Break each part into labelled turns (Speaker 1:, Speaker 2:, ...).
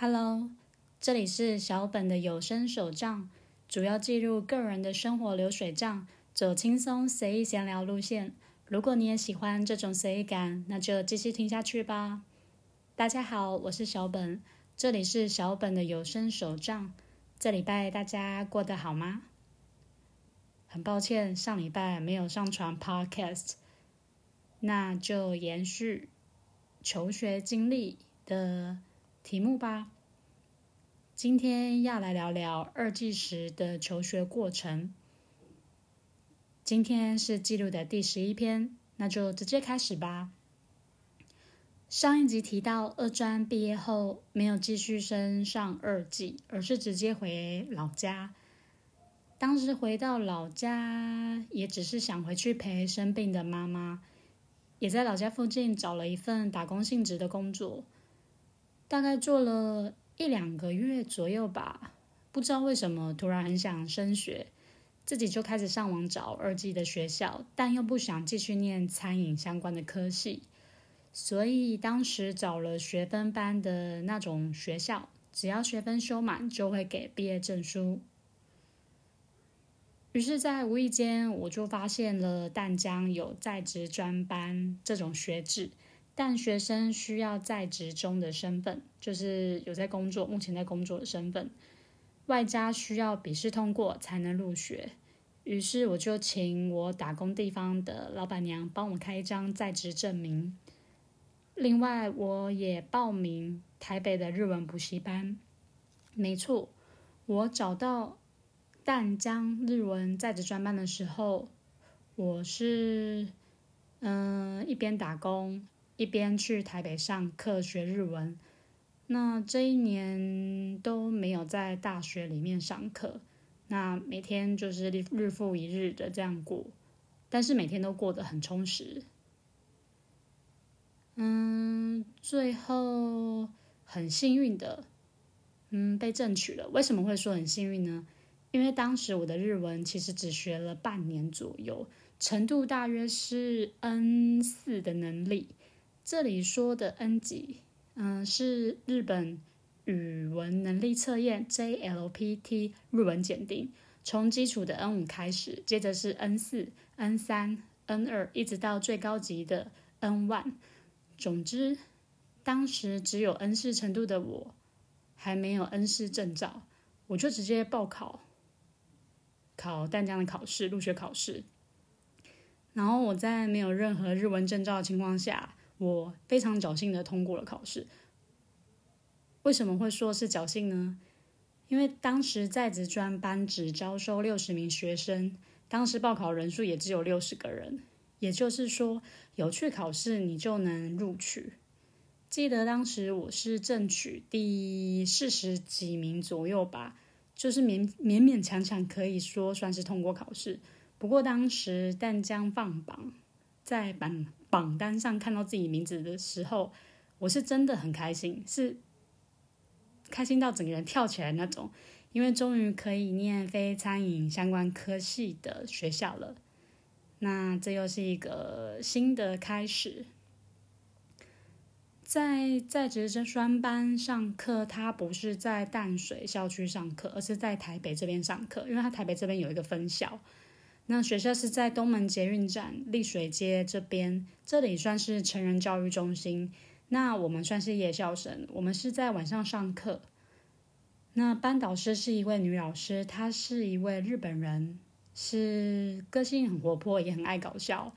Speaker 1: Hello，这里是小本的有声手账，主要记录个人的生活流水账，走轻松随意闲聊路线。如果你也喜欢这种随意感，那就继续听下去吧。大家好，我是小本，这里是小本的有声手账。这礼拜大家过得好吗？很抱歉，上礼拜没有上传 Podcast，那就延续求学经历的。题目吧，今天要来聊聊二季时的求学过程。今天是记录的第十一篇，那就直接开始吧。上一集提到，二专毕业后没有继续升上二季，而是直接回老家。当时回到老家，也只是想回去陪生病的妈妈，也在老家附近找了一份打工性质的工作。大概做了一两个月左右吧，不知道为什么突然很想升学，自己就开始上网找二技的学校，但又不想继续念餐饮相关的科系，所以当时找了学分班的那种学校，只要学分修满就会给毕业证书。于是，在无意间我就发现了淡江有在职专班这种学制。但学生需要在职中的身份，就是有在工作，目前在工作的身份，外加需要笔试通过才能入学。于是我就请我打工地方的老板娘帮我开一张在职证明。另外，我也报名台北的日文补习班。没错，我找到淡江日文在职专班的时候，我是嗯一边打工。一边去台北上课学日文，那这一年都没有在大学里面上课，那每天就是日复一日的这样过，但是每天都过得很充实。嗯，最后很幸运的，嗯，被正取了。为什么会说很幸运呢？因为当时我的日文其实只学了半年左右，程度大约是 N 四的能力。这里说的 N 级，嗯，是日本语文能力测验 JLPT 日文检定，从基础的 N 五开始，接着是 N 四、N 三、N 二，一直到最高级的 N one。总之，当时只有 N 四程度的我，还没有 N 四证照，我就直接报考考淡江的考试，入学考试。然后我在没有任何日文证照的情况下。我非常侥幸的通过了考试。为什么会说是侥幸呢？因为当时在职专班只招收六十名学生，当时报考人数也只有六十个人，也就是说有去考试你就能录取。记得当时我是正取第四十几名左右吧，就是勉勉勉强强可以说算是通过考试。不过当时淡江放榜。在榜榜单上看到自己名字的时候，我是真的很开心，是开心到整个人跳起来那种，因为终于可以念非餐饮相关科系的学校了。那这又是一个新的开始。在在职专班上课，他不是在淡水校区上课，而是在台北这边上课，因为他台北这边有一个分校。那学校是在东门捷运站丽水街这边，这里算是成人教育中心。那我们算是夜校生，我们是在晚上上课。那班导师是一位女老师，她是一位日本人，是个性很活泼，也很爱搞笑。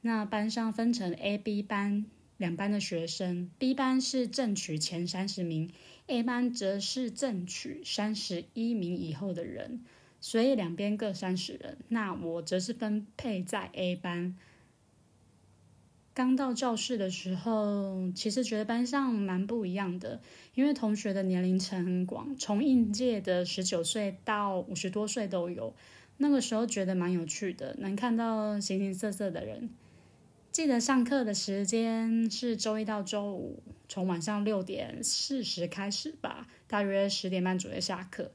Speaker 1: 那班上分成 A、B 班两班的学生，B 班是正取前三十名，A 班则是正取三十一名以后的人。所以两边各三十人，那我则是分配在 A 班。刚到教室的时候，其实觉得班上蛮不一样的，因为同学的年龄层很广，从应届的十九岁到五十多岁都有。那个时候觉得蛮有趣的，能看到形形色色的人。记得上课的时间是周一到周五，从晚上六点四十开始吧，大约十点半左右下课。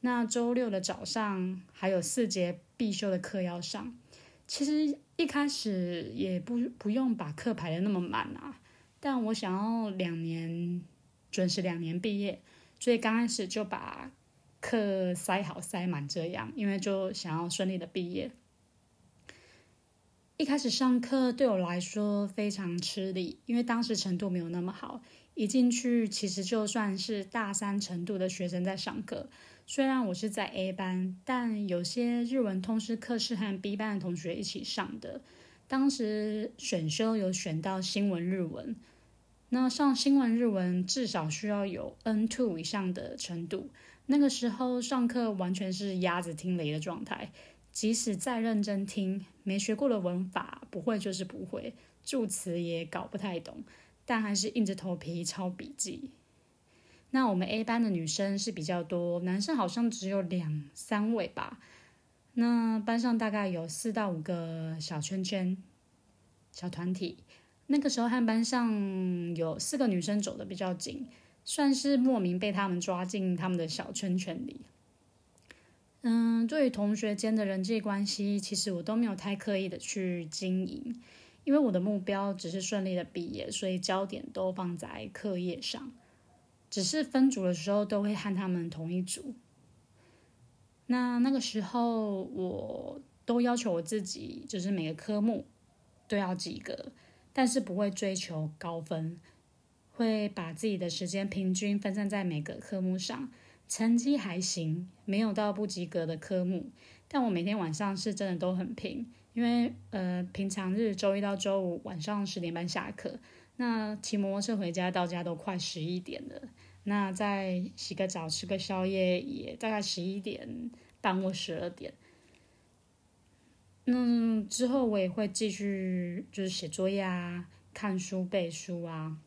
Speaker 1: 那周六的早上还有四节必修的课要上，其实一开始也不不用把课排的那么满啊，但我想要两年准时两年毕业，所以刚开始就把课塞好塞满，这样，因为就想要顺利的毕业。一开始上课对我来说非常吃力，因为当时程度没有那么好。一进去，其实就算是大三程度的学生在上课。虽然我是在 A 班，但有些日文通识课是和 B 班的同学一起上的。当时选修有选到新闻日文，那上新闻日文至少需要有 N two 以上的程度。那个时候上课完全是鸭子听雷的状态。即使再认真听，没学过的文法不会就是不会，助词也搞不太懂，但还是硬着头皮抄笔记。那我们 A 班的女生是比较多，男生好像只有两三位吧。那班上大概有四到五个小圈圈、小团体。那个时候和班上有四个女生走的比较紧，算是莫名被他们抓进他们的小圈圈里。嗯，对于同学间的人际关系，其实我都没有太刻意的去经营，因为我的目标只是顺利的毕业，所以焦点都放在课业上。只是分组的时候都会和他们同一组。那那个时候，我都要求我自己，就是每个科目都要及格，但是不会追求高分，会把自己的时间平均分散在每个科目上。成绩还行，没有到不及格的科目，但我每天晚上是真的都很拼，因为呃平常日周一到周五晚上十点半下课，那骑摩托车回家到家都快十一点了，那再洗个澡吃个宵夜也大概十一点半或十二点，那之后我也会继续就是写作业啊、看书背书啊，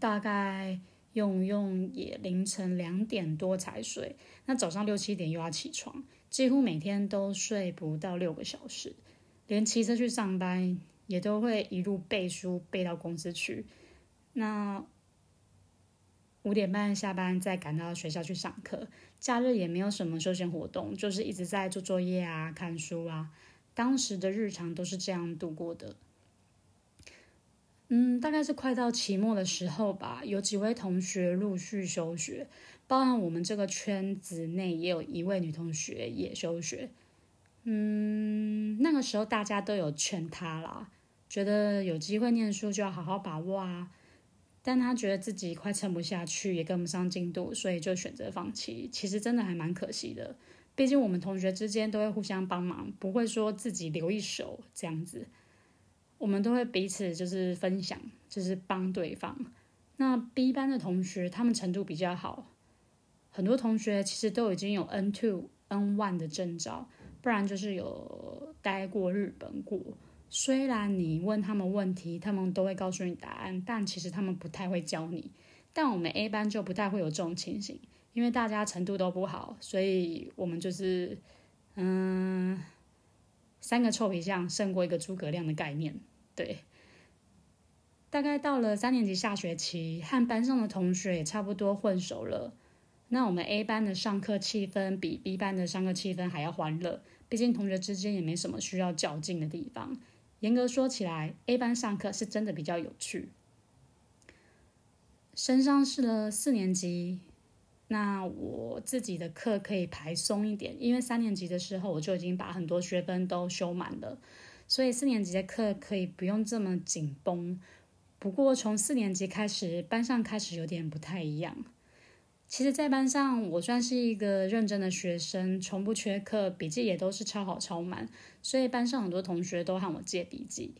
Speaker 1: 大概。用用也凌晨两点多才睡，那早上六七点又要起床，几乎每天都睡不到六个小时，连骑车去上班也都会一路背书背到公司去。那五点半下班再赶到学校去上课，假日也没有什么休闲活动，就是一直在做作业啊、看书啊。当时的日常都是这样度过的。嗯，大概是快到期末的时候吧，有几位同学陆续休学，包含我们这个圈子内也有一位女同学也休学。嗯，那个时候大家都有劝他啦，觉得有机会念书就要好好把握啊。但他觉得自己快撑不下去，也跟不上进度，所以就选择放弃。其实真的还蛮可惜的，毕竟我们同学之间都会互相帮忙，不会说自己留一手这样子。我们都会彼此就是分享，就是帮对方。那 B 班的同学，他们程度比较好，很多同学其实都已经有 N two、N one 的证照，不然就是有待过日本过。虽然你问他们问题，他们都会告诉你答案，但其实他们不太会教你。但我们 A 班就不太会有这种情形，因为大家程度都不好，所以我们就是嗯。三个臭皮匠胜过一个诸葛亮的概念，对。大概到了三年级下学期，和班上的同学也差不多混熟了。那我们 A 班的上课气氛比 B 班的上课气氛还要欢乐，毕竟同学之间也没什么需要较劲的地方。严格说起来，A 班上课是真的比较有趣。升上是了四年级。那我自己的课可以排松一点，因为三年级的时候我就已经把很多学分都修满了，所以四年级的课可以不用这么紧绷。不过从四年级开始，班上开始有点不太一样。其实，在班上我算是一个认真的学生，从不缺课，笔记也都是抄好抄满，所以班上很多同学都和我借笔记。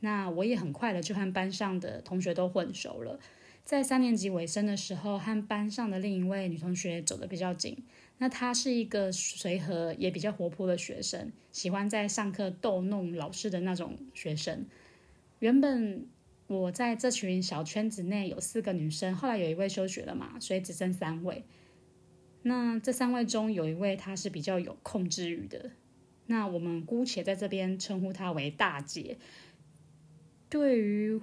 Speaker 1: 那我也很快的就和班上的同学都混熟了。在三年级尾声的时候，和班上的另一位女同学走得比较紧。那她是一个随和也比较活泼的学生，喜欢在上课逗弄老师的那种学生。原本我在这群小圈子内有四个女生，后来有一位休学了嘛，所以只剩三位。那这三位中有一位她是比较有控制欲的，那我们姑且在这边称呼她为大姐。对于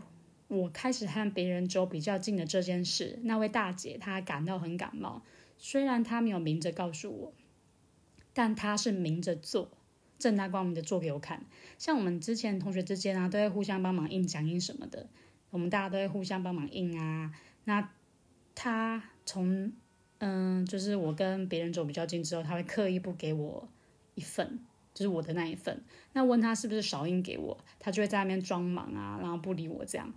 Speaker 1: 我开始和别人走比较近的这件事，那位大姐她感到很感冒。虽然她没有明着告诉我，但她是明着做，正大光明的做给我看。像我们之前同学之间啊，都会互相帮忙印讲义什么的，我们大家都会互相帮忙印啊。那他从嗯，就是我跟别人走比较近之后，他会刻意不给我一份，就是我的那一份。那问他是不是少印给我，他就会在那边装忙啊，然后不理我这样。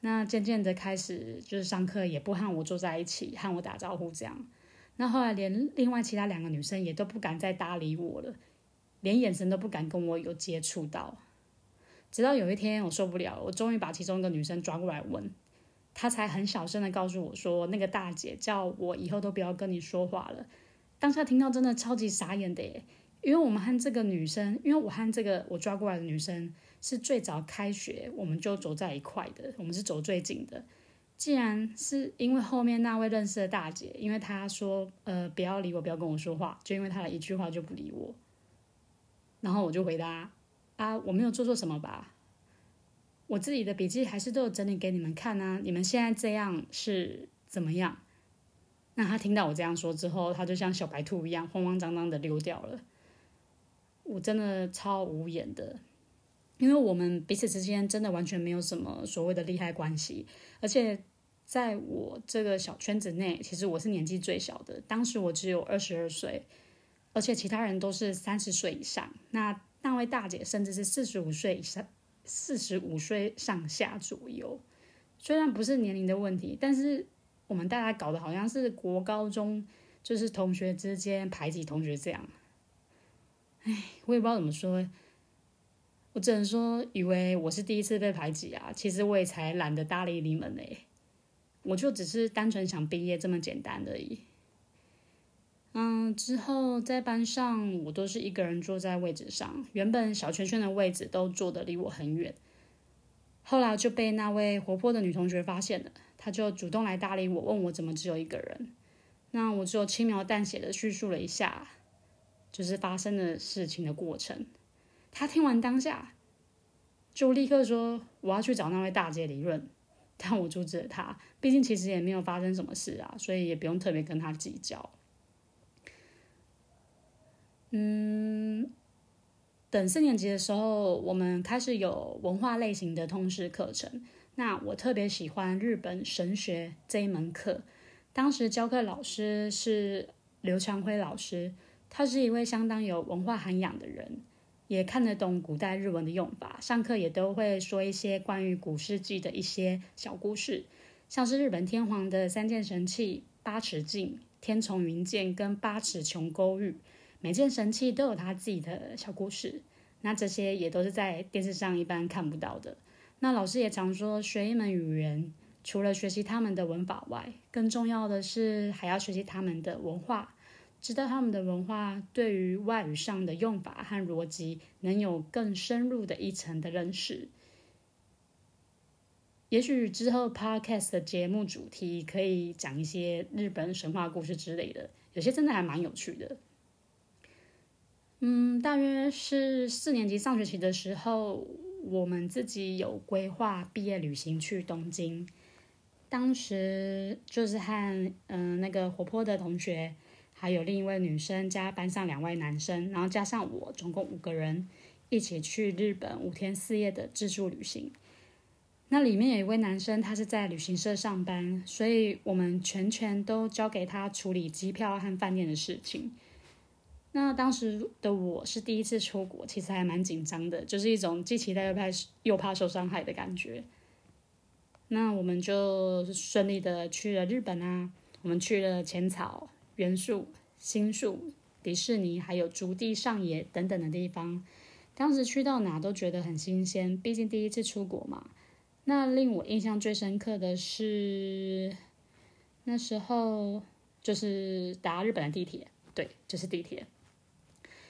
Speaker 1: 那渐渐的开始就是上课也不和我坐在一起，和我打招呼这样。那后来连另外其他两个女生也都不敢再搭理我了，连眼神都不敢跟我有接触到。直到有一天我受不了，我终于把其中一个女生抓过来问。她才很小声的告诉我说：“那个大姐叫我以后都不要跟你说话了。”当下听到真的超级傻眼的耶，因为我们和这个女生，因为我和这个我抓过来的女生是最早开学我们就走在一块的，我们是走最近的。既然是因为后面那位认识的大姐，因为她说呃不要理我，不要跟我说话，就因为她的一句话就不理我，然后我就回答啊我没有做错什么吧。我自己的笔记还是都有整理给你们看啊！你们现在这样是怎么样？那他听到我这样说之后，他就像小白兔一样慌慌张张的溜掉了。我真的超无言的，因为我们彼此之间真的完全没有什么所谓的利害关系，而且在我这个小圈子内，其实我是年纪最小的。当时我只有二十二岁，而且其他人都是三十岁以上。那那位大姐甚至是四十五岁以上。四十五岁上下左右，虽然不是年龄的问题，但是我们大家搞得好像是国高中，就是同学之间排挤同学这样。唉，我也不知道怎么说，我只能说以为我是第一次被排挤啊，其实我也才懒得搭理你们嘞，我就只是单纯想毕业这么简单而已。嗯，之后在班上，我都是一个人坐在位置上。原本小圈圈的位置都坐得离我很远，后来就被那位活泼的女同学发现了，她就主动来搭理我，问我怎么只有一个人。那我就轻描淡写的叙述了一下，就是发生的事情的过程。她听完当下，就立刻说我要去找那位大姐理论，但我阻止了她，毕竟其实也没有发生什么事啊，所以也不用特别跟她计较。嗯，等四年级的时候，我们开始有文化类型的通识课程。那我特别喜欢日本神学这一门课。当时教课老师是刘长辉老师，他是一位相当有文化涵养的人，也看得懂古代日文的用法。上课也都会说一些关于古世纪的一些小故事，像是日本天皇的三件神器八尺镜、天丛云剑跟八尺琼勾玉。每件神器都有他自己的小故事，那这些也都是在电视上一般看不到的。那老师也常说，学一门语言，除了学习他们的文法外，更重要的是还要学习他们的文化，知道他们的文化对于外语上的用法和逻辑，能有更深入的一层的认识。也许之后 podcast 的节目主题可以讲一些日本神话故事之类的，有些真的还蛮有趣的。嗯，大约是四年级上学期的时候，我们自己有规划毕业旅行去东京。当时就是和嗯那个活泼的同学，还有另一位女生加班上两位男生，然后加上我，总共五个人一起去日本五天四夜的自助旅行。那里面有一位男生，他是在旅行社上班，所以我们全权都交给他处理机票和饭店的事情。那当时的我是第一次出国，其实还蛮紧张的，就是一种既期待又怕又怕受伤害的感觉。那我们就顺利的去了日本啊，我们去了浅草、原宿、新宿、迪士尼，还有竹地上野等等的地方。当时去到哪都觉得很新鲜，毕竟第一次出国嘛。那令我印象最深刻的是那时候就是搭日本的地铁，对，就是地铁。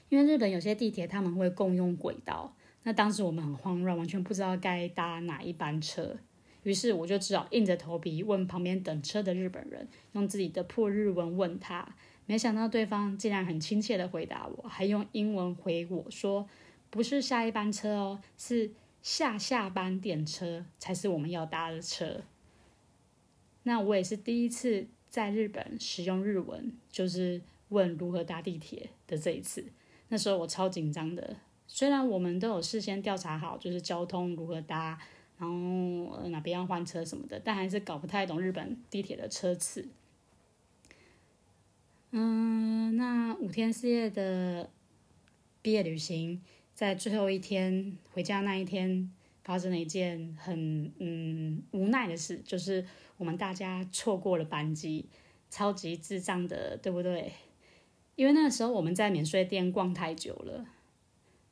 Speaker 1: 因为日本有些地铁他们会共用轨道，那当时我们很慌乱，完全不知道该搭哪一班车，于是我就只好硬着头皮问旁边等车的日本人，用自己的破日文问他，没想到对方竟然很亲切的回答我，还用英文回我说，不是下一班车哦，是下下班电车才是我们要搭的车。那我也是第一次在日本使用日文，就是问如何搭地铁的这一次。那时候我超紧张的，虽然我们都有事先调查好，就是交通如何搭，然后哪边要换车什么的，但还是搞不太懂日本地铁的车次。嗯，那五天四夜的毕业旅行，在最后一天回家那一天，发生了一件很嗯无奈的事，就是我们大家错过了班机，超级智障的，对不对？因为那个时候我们在免税店逛太久了，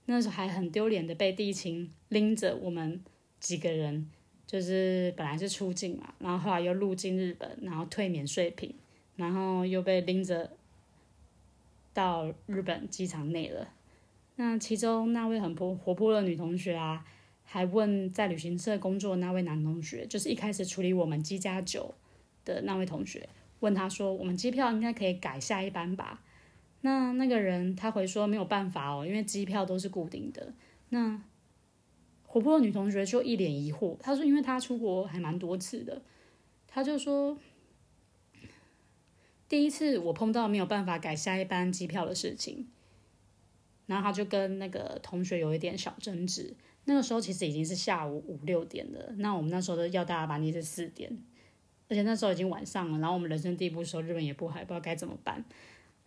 Speaker 1: 那时候还很丢脸的被地勤拎着我们几个人，就是本来是出境嘛，然后后来又入境日本，然后退免税品。然后又被拎着到日本机场内了。那其中那位很活活泼的女同学啊，还问在旅行社工作那位男同学，就是一开始处理我们机加酒的那位同学，问他说：“我们机票应该可以改下一班吧？”那那个人他回说：“没有办法哦，因为机票都是固定的。”那活泼的女同学就一脸疑惑，她说：“因为她出国还蛮多次的，她就说。”第一次我碰到没有办法改下一班机票的事情，然后他就跟那个同学有一点小争执。那个时候其实已经是下午五六点了，那我们那时候的要搭的班机是四点，而且那时候已经晚上了。然后我们人生地不熟，日本也不海，不知道该怎么办。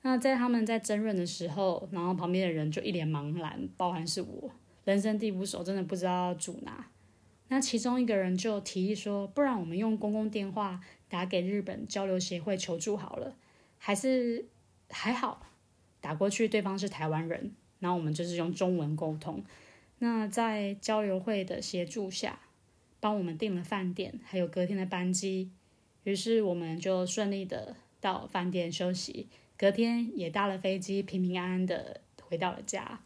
Speaker 1: 那在他们在争论的时候，然后旁边的人就一脸茫然，包含是我，人生地不熟，真的不知道主哪。那其中一个人就提议说：“不然我们用公共电话。”打给日本交流协会求助好了，还是还好，打过去对方是台湾人，然后我们就是用中文沟通。那在交流会的协助下，帮我们订了饭店，还有隔天的班机。于是我们就顺利的到饭店休息，隔天也搭了飞机，平平安安的回到了家。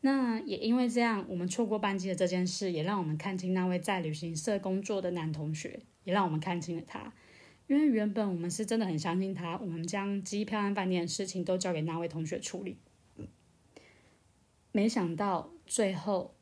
Speaker 1: 那也因为这样，我们错过班机的这件事，也让我们看清那位在旅行社工作的男同学。也让我们看清了他，因为原本我们是真的很相信他，我们将机票和饭店的事情都交给那位同学处理。没想到最后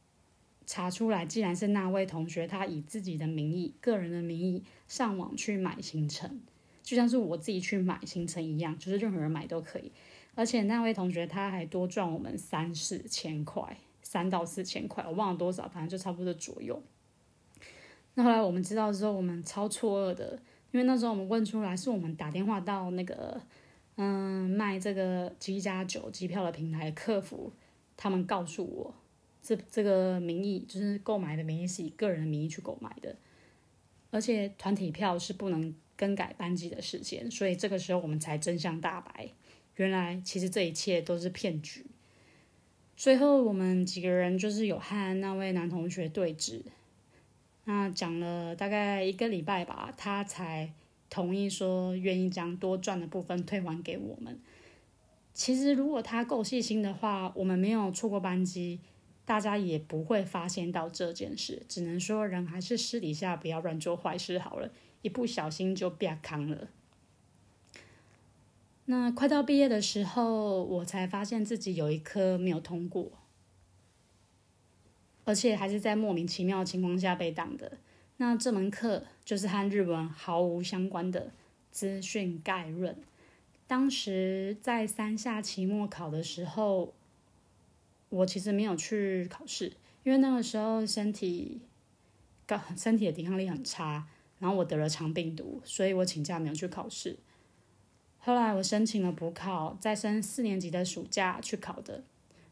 Speaker 1: 查出来，既然是那位同学，他以自己的名义、个人的名义上网去买行程，就像是我自己去买行程一样，就是任何人买都可以。而且那位同学他还多赚我们三四千块，三到四千块，我忘了多少，反正就差不多左右。那后来我们知道之后，我们超错愕的，因为那时候我们问出来，是我们打电话到那个，嗯，卖这个机加酒机票的平台客服，他们告诉我，这这个名义就是购买的名义是以个人的名义去购买的，而且团体票是不能更改班机的时间，所以这个时候我们才真相大白，原来其实这一切都是骗局。最后我们几个人就是有和那位男同学对峙。那讲了大概一个礼拜吧，他才同意说愿意将多赚的部分退还给我们。其实如果他够细心的话，我们没有错过班机，大家也不会发现到这件事。只能说人还是私底下不要乱做坏事好了，一不小心就变康了。那快到毕业的时候，我才发现自己有一科没有通过。而且还是在莫名其妙的情况下被挡的。那这门课就是和日文毫无相关的资讯概论。当时在三下期末考的时候，我其实没有去考试，因为那个时候身体，高身体的抵抗力很差，然后我得了肠病毒，所以我请假没有去考试。后来我申请了补考，在升四年级的暑假去考的。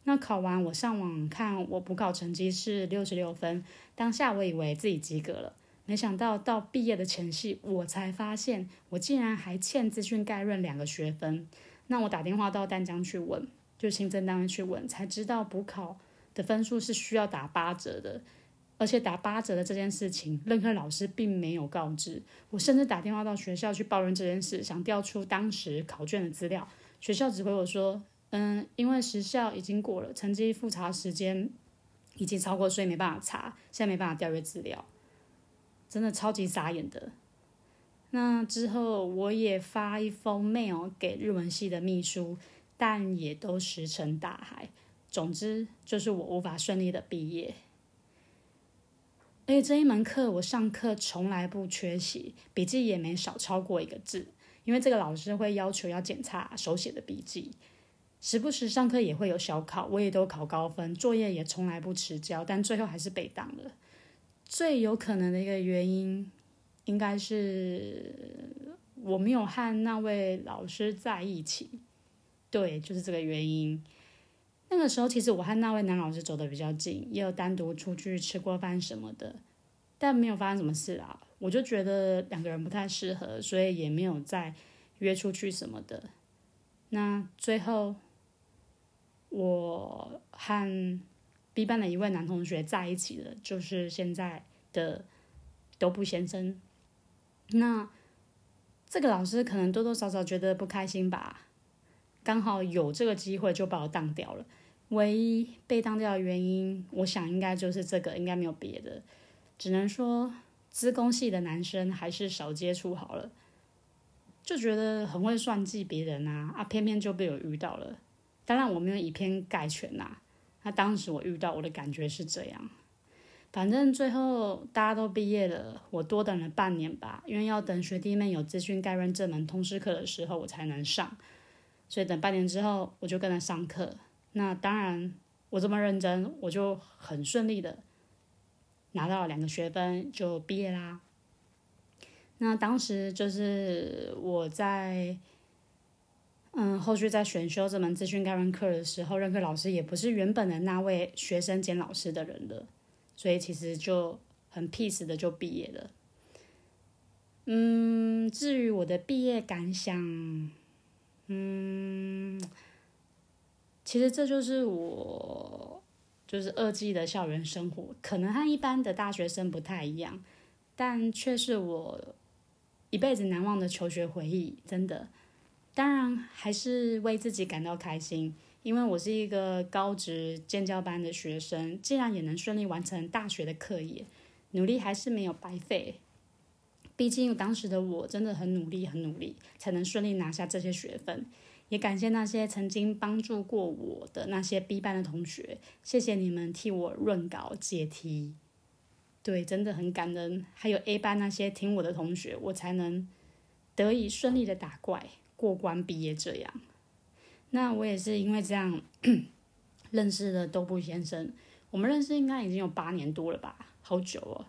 Speaker 1: 那考完，我上网看，我补考成绩是六十六分。当下我以为自己及格了，没想到到毕业的前夕，我才发现我竟然还欠资讯概论两个学分。那我打电话到丹江去问，就行政单位去问，才知道补考的分数是需要打八折的，而且打八折的这件事情，任何老师并没有告知我，甚至打电话到学校去抱怨这件事，想调出当时考卷的资料，学校只回我说。嗯，因为时效已经过了，成绩复查时间已经超过，所以没办法查，现在没办法调阅资料，真的超级傻眼的。那之后我也发一封 mail 给日文系的秘书，但也都石沉大海。总之就是我无法顺利的毕业。而且这一门课我上课从来不缺席，笔记也没少超过一个字，因为这个老师会要求要检查手写的笔记。时不时上课也会有小考，我也都考高分，作业也从来不迟交，但最后还是被挡了。最有可能的一个原因，应该是我没有和那位老师在一起，对，就是这个原因。那个时候，其实我和那位男老师走的比较近，也有单独出去吃过饭什么的，但没有发生什么事啊。我就觉得两个人不太适合，所以也没有再约出去什么的。那最后，我和 B 班的一位男同学在一起了，就是现在的都不先生。那这个老师可能多多少少觉得不开心吧，刚好有这个机会就把我当掉了。唯一被当掉的原因，我想应该就是这个，应该没有别的。只能说，资工系的男生还是少接触好了。就觉得很会算计别人啊啊，偏偏就被我遇到了。当然我没有以偏概全呐，那当时我遇到我的感觉是这样。反正最后大家都毕业了，我多等了半年吧，因为要等学弟妹有资讯概论这门通识课的时候我才能上，所以等半年之后我就跟他上课。那当然我这么认真，我就很顺利的拿到了两个学分就毕业啦。那当时就是我在，嗯，后续在选修这门资讯概论课的时候，任课老师也不是原本的那位学生兼老师的人了。所以其实就很 peace 的就毕业了。嗯，至于我的毕业感想，嗯，其实这就是我就是二季的校园生活，可能和一般的大学生不太一样，但却是我一辈子难忘的求学回忆。真的，当然还是为自己感到开心。因为我是一个高职建教班的学生，竟然也能顺利完成大学的课业，努力还是没有白费。毕竟当时的我真的很努力，很努力，才能顺利拿下这些学分。也感谢那些曾经帮助过我的那些 B 班的同学，谢谢你们替我润稿解题。对，真的很感恩。还有 A 班那些听我的同学，我才能得以顺利的打怪过关毕业这样。那我也是因为这样认识了豆布先生，我们认识应该已经有八年多了吧，好久哦。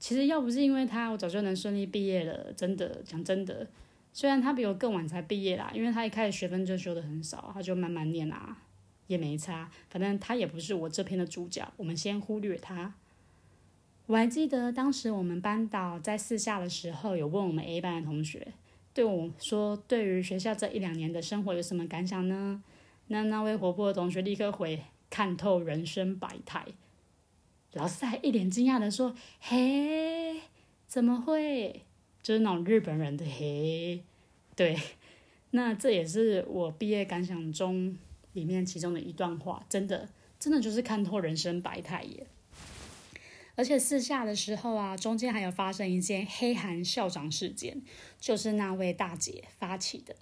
Speaker 1: 其实要不是因为他，我早就能顺利毕业了。真的，讲真的，虽然他比我更晚才毕业啦，因为他一开始学分就修的很少，他就慢慢念啊，也没差。反正他也不是我这篇的主角，我们先忽略他。我还记得当时我们班导在四下的时候，有问我们 A 班的同学。对我说：“对于学校这一两年的生活有什么感想呢？”那那位活泼的同学立刻回：“看透人生百态。”老师还一脸惊讶的说：“嘿，怎么会？就是那种日本人的嘿。”对，那这也是我毕业感想中里面其中的一段话，真的，真的就是看透人生百态耶。而且四下的时候啊，中间还有发生一件黑韩校长事件，就是那位大姐发起的。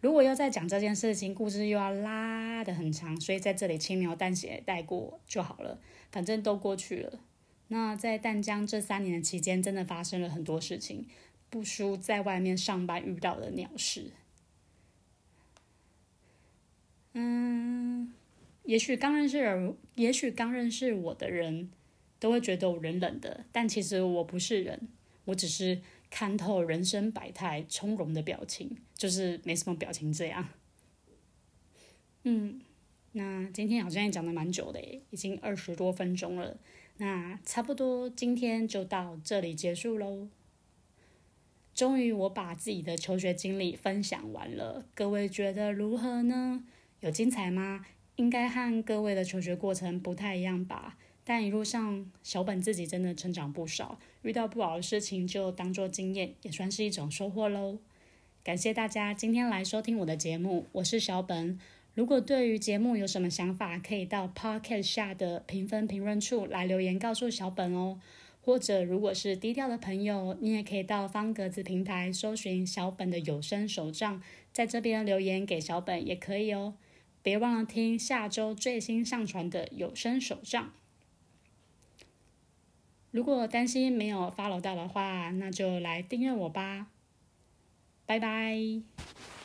Speaker 1: 如果要再讲这件事情，故事又要拉的很长，所以在这里轻描淡写带过就好了，反正都过去了。那在淡江这三年的期间，真的发生了很多事情，不输在外面上班遇到的鸟事。嗯，也许刚认识人，也许刚认识我的人。都会觉得我人冷的，但其实我不是人，我只是看透人生百态，从容的表情，就是没什么表情这样。嗯，那今天好像也讲的蛮久的，已经二十多分钟了，那差不多今天就到这里结束喽。终于我把自己的求学经历分享完了，各位觉得如何呢？有精彩吗？应该和各位的求学过程不太一样吧。但一路上，小本自己真的成长不少。遇到不好的事情，就当做经验，也算是一种收获喽。感谢大家今天来收听我的节目，我是小本。如果对于节目有什么想法，可以到 Podcast 下的评分评论处来留言告诉小本哦。或者，如果是低调的朋友，你也可以到方格子平台搜寻小本的有声手账，在这边留言给小本也可以哦。别忘了听下周最新上传的有声手账。如果担心没有 follow 到的话，那就来订阅我吧，拜拜。